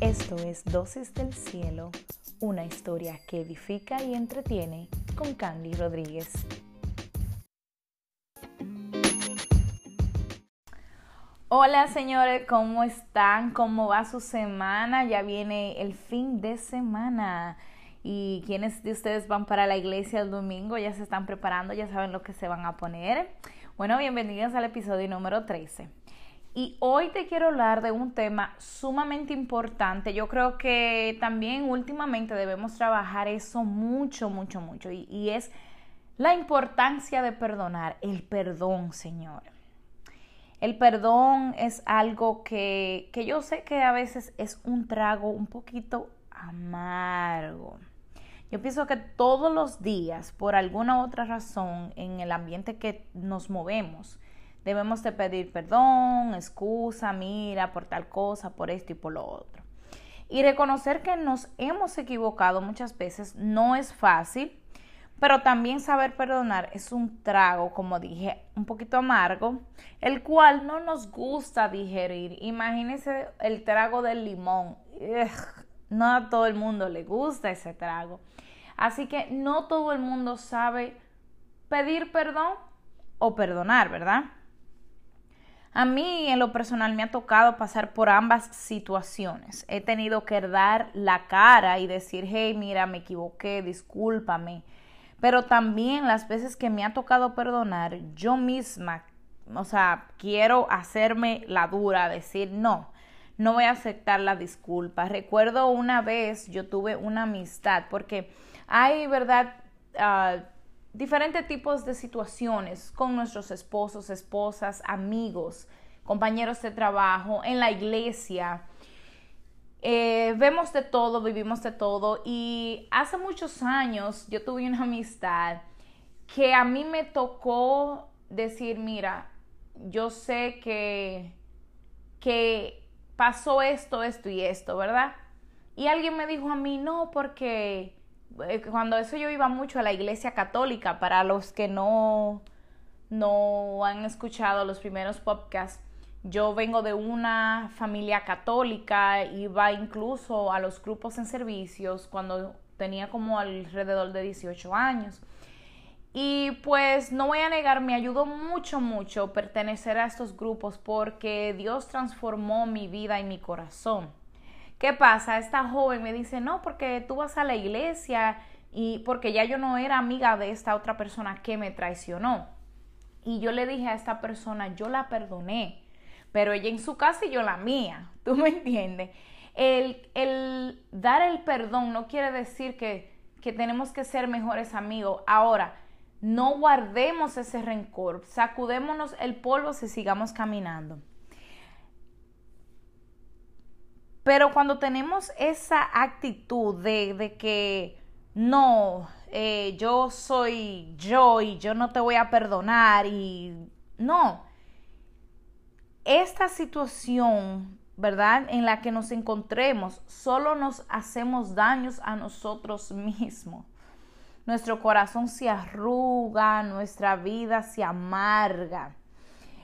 Esto es Dosis del Cielo, una historia que edifica y entretiene con Candy Rodríguez. Hola señores, ¿cómo están? ¿Cómo va su semana? Ya viene el fin de semana. ¿Y quienes de ustedes van para la iglesia el domingo? Ya se están preparando, ya saben lo que se van a poner. Bueno, bienvenidos al episodio número 13. Y hoy te quiero hablar de un tema sumamente importante. Yo creo que también últimamente debemos trabajar eso mucho, mucho, mucho. Y, es la importancia de perdonar, el perdón, Señor. El perdón es algo que, que yo sé que a veces es un trago un poquito amargo. Yo pienso que todos los días, por alguna otra razón, en el ambiente que nos movemos, Debemos de pedir perdón, excusa, mira, por tal cosa, por esto y por lo otro. Y reconocer que nos hemos equivocado muchas veces no es fácil, pero también saber perdonar es un trago, como dije, un poquito amargo, el cual no nos gusta digerir. Imagínense el trago del limón. no a todo el mundo le gusta ese trago. Así que no todo el mundo sabe pedir perdón o perdonar, ¿verdad? A mí en lo personal me ha tocado pasar por ambas situaciones. He tenido que dar la cara y decir, hey, mira, me equivoqué, discúlpame. Pero también las veces que me ha tocado perdonar, yo misma, o sea, quiero hacerme la dura, decir, no, no voy a aceptar la disculpa. Recuerdo una vez yo tuve una amistad, porque hay, ¿verdad? Uh, diferentes tipos de situaciones con nuestros esposos, esposas, amigos, compañeros de trabajo, en la iglesia. Eh, vemos de todo, vivimos de todo y hace muchos años yo tuve una amistad que a mí me tocó decir, mira, yo sé que, que pasó esto, esto y esto, ¿verdad? Y alguien me dijo a mí, no, porque cuando eso yo iba mucho a la iglesia católica, para los que no, no han escuchado los primeros podcasts, yo vengo de una familia católica, iba incluso a los grupos en servicios cuando tenía como alrededor de 18 años. Y pues no voy a negar, me ayudó mucho, mucho pertenecer a estos grupos porque Dios transformó mi vida y mi corazón. ¿Qué pasa? Esta joven me dice, no, porque tú vas a la iglesia y porque ya yo no era amiga de esta otra persona que me traicionó. Y yo le dije a esta persona, yo la perdoné, pero ella en su casa y yo la mía, ¿tú me entiendes? El, el dar el perdón no quiere decir que, que tenemos que ser mejores amigos. Ahora, no guardemos ese rencor, sacudémonos el polvo si sigamos caminando. Pero cuando tenemos esa actitud de, que no, eh, yo soy yo y yo no te voy a perdonar y no, esta situación, ¿verdad? En la que nos encontremos, solo nos hacemos daños a nosotros mismos. Nuestro corazón se arruga, nuestra vida se amarga.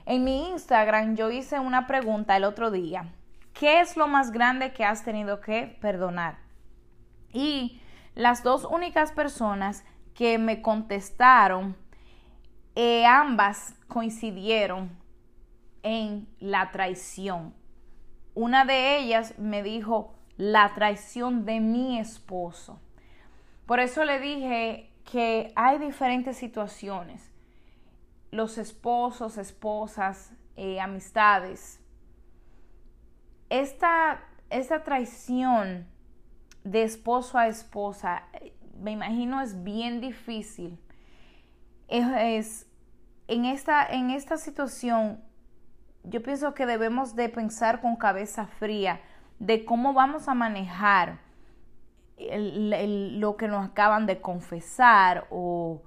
En mi Instagram yo hice una pregunta el otro día ¿Qué es lo más grande que has tenido que perdonar? Y las dos únicas personas que me contestaron, eh, ambas coincidieron en la traición. Una de ellas me dijo la traición de mi esposo. Por eso le dije que hay diferentes situaciones. Los esposos, esposas, eh, amistades, esta, esta traición de esposo a esposa, me imagino es bien difícil. Es, en, esta, en esta situación, yo pienso que debemos de pensar con cabeza fría de cómo vamos a manejar lo que nos acaban de confesar o,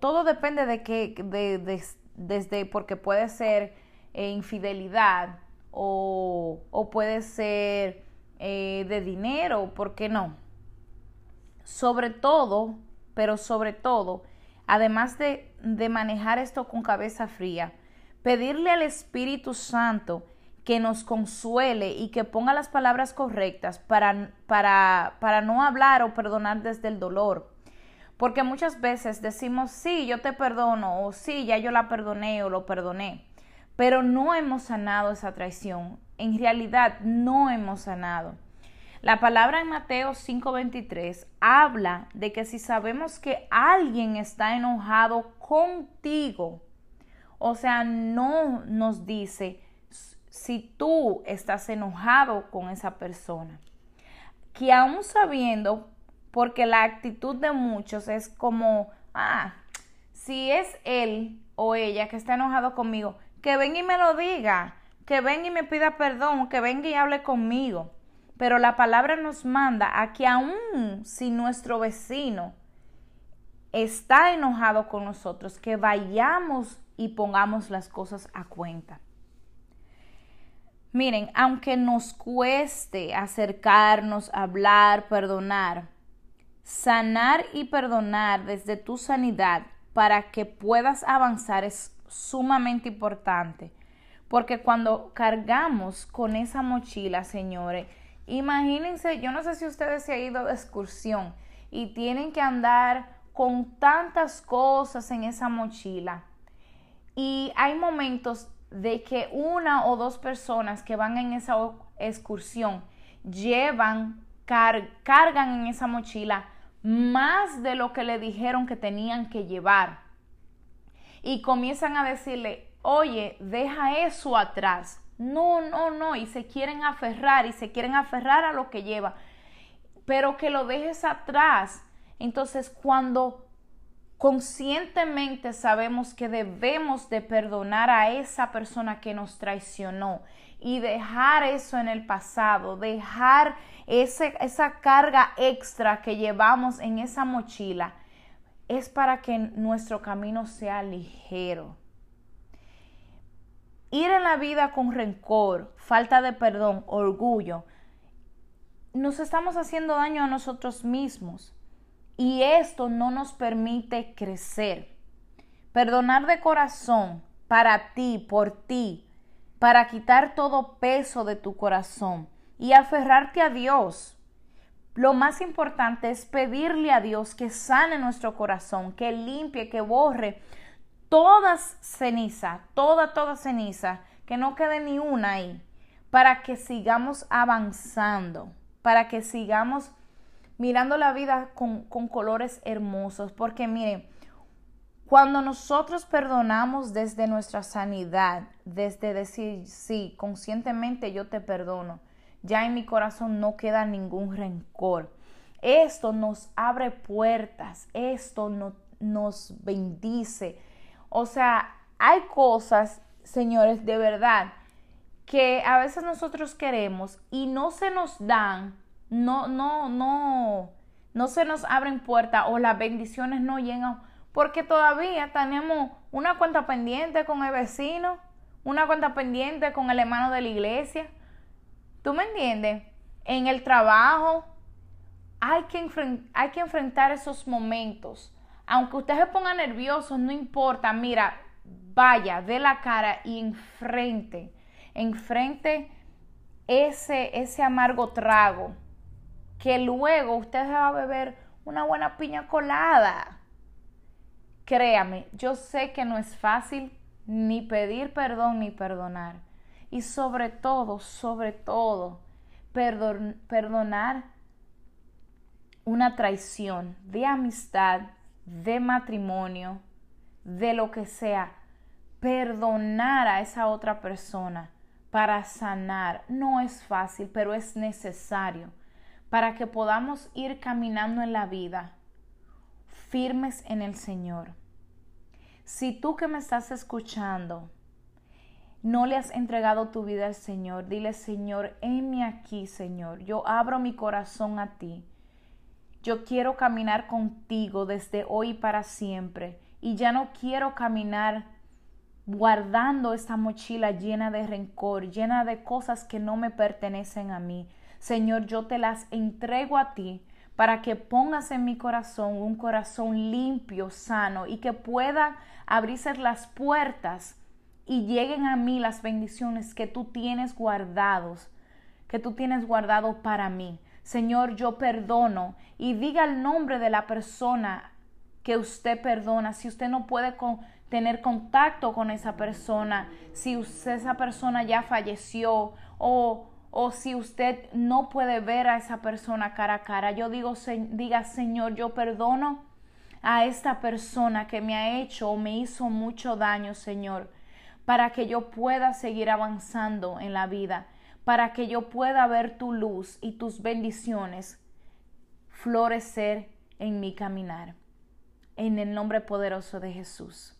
todo depende de que, de, desde, porque puede ser eh, infidelidad, o, puede ser eh, de dinero, ¿por qué no? Sobre todo, pero sobre todo, además de, de manejar esto con cabeza fría, pedirle al Espíritu Santo que nos consuele y que ponga las palabras correctas para, para, para no hablar o perdonar desde el dolor. Porque muchas veces decimos, sí, yo te perdono, o sí, ya yo la perdoné o lo perdoné, pero no hemos sanado esa traición. En realidad, no hemos sanado. La palabra en Mateo 5:23 habla de que si sabemos que alguien está enojado contigo, o sea, no nos dice, si tú estás enojado con esa persona. Que aún sabiendo, porque la actitud de muchos es como, ah, si es él o ella que está enojado conmigo, que venga y me lo diga, que venga y me pida perdón, que venga y hable conmigo. Pero la palabra nos manda a que aún si nuestro vecino está enojado con nosotros, que vayamos y pongamos las cosas a cuenta. Miren, aunque nos cueste acercarnos, hablar, perdonar, sanar y perdonar desde tu sanidad para que puedas avanzar es sumamente importante. Porque cuando cargamos con esa mochila, señores, imagínense, yo no sé si ustedes se han ido de excursión y tienen que andar con tantas cosas en esa mochila. Y hay momentos de que una o dos personas que van en esa excursión llevan, cargan en esa mochila más de lo que le dijeron que tenían que llevar. Y comienzan a decirle, oye, deja eso atrás. No, no, no. Y se quieren aferrar y se quieren aferrar a lo que lleva. Pero que lo dejes atrás. Entonces, cuando conscientemente sabemos que debemos de perdonar a esa persona que nos traicionó y dejar eso en el pasado, dejar ese, esa carga extra que llevamos en esa mochila, es para que nuestro camino sea ligero. Ir en la vida con rencor, falta de perdón, orgullo, nos estamos haciendo daño a nosotros mismos y esto no nos permite crecer. Perdonar de corazón para ti, por ti, para quitar todo peso de tu corazón y aferrarte a Dios. Lo más importante es pedirle a Dios que sane nuestro corazón, que limpie, que borre toda ceniza, toda, toda ceniza, que no quede ni una ahí, para que sigamos avanzando, para que sigamos mirando la vida con, colores hermosos, porque miren, cuando nosotros perdonamos desde nuestra sanidad, desde decir, sí, conscientemente yo te perdono, ya en mi corazón no queda ningún rencor. Esto nos abre puertas, esto no, nos bendice. O sea, hay cosas, señores, de verdad, que a veces nosotros queremos y no se nos dan no, no, no, no se nos abren puertas o las bendiciones no llegan porque todavía tenemos una cuenta pendiente con el vecino, una cuenta pendiente con el hermano de la iglesia. ¿Tú me entiendes? En el trabajo hay que, hay que enfrentar esos momentos. Aunque usted se ponga nervioso, no importa. Mira, vaya, de la cara y enfrente. Enfrente ese, ese amargo trago que luego usted se va a beber una buena piña colada. Créame, yo sé que no es fácil ni pedir perdón ni perdonar. Y sobre todo, sobre todo, perdonar una traición de amistad, de matrimonio, de lo que sea. Perdonar a esa otra persona para sanar no es fácil, pero es necesario para que podamos ir caminando en la vida firmes en el Señor. Si tú que me estás escuchando no le has entregado tu vida al Señor, dile Señor, heme aquí, Señor. Yo abro mi corazón a ti. Yo quiero caminar contigo desde hoy para siempre y ya no quiero caminar guardando esta mochila llena de rencor, llena de cosas que no me pertenecen a mí. Señor, yo te las entrego a ti para que pongas en mi corazón un corazón limpio, sano y que pueda abrirse las puertas y lleguen a mí las bendiciones que tú tienes guardados, que tú tienes guardado para mí. Señor, yo perdono y diga el nombre de la persona que usted perdona. Si usted no puede tener contacto con esa persona, si esa persona ya falleció o, o si usted no puede ver a esa persona cara a cara, yo digo, diga, Señor, yo perdono a esta persona que me ha hecho o me hizo mucho daño, Señor, para que yo pueda seguir avanzando en la vida, para que yo pueda ver tu luz y tus bendiciones florecer en mi caminar. En el nombre poderoso de Jesús.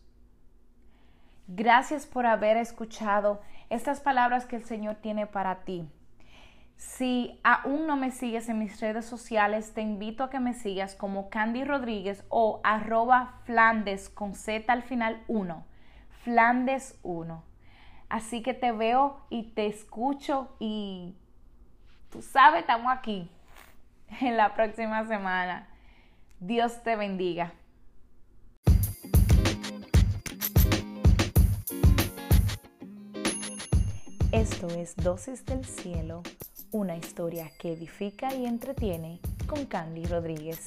Gracias por haber escuchado estas palabras que el Señor tiene para ti. Si aún no me sigues en mis redes sociales, te invito a que me sigas como Candy Rodríguez o arroba Flandes con Z al final 1. Flandes 1. Así que te veo y te escucho y tú sabes, estamos aquí en la próxima semana. Dios te bendiga. Esto es Dosis del Cielo, una historia que edifica y entretiene con Candy Rodríguez.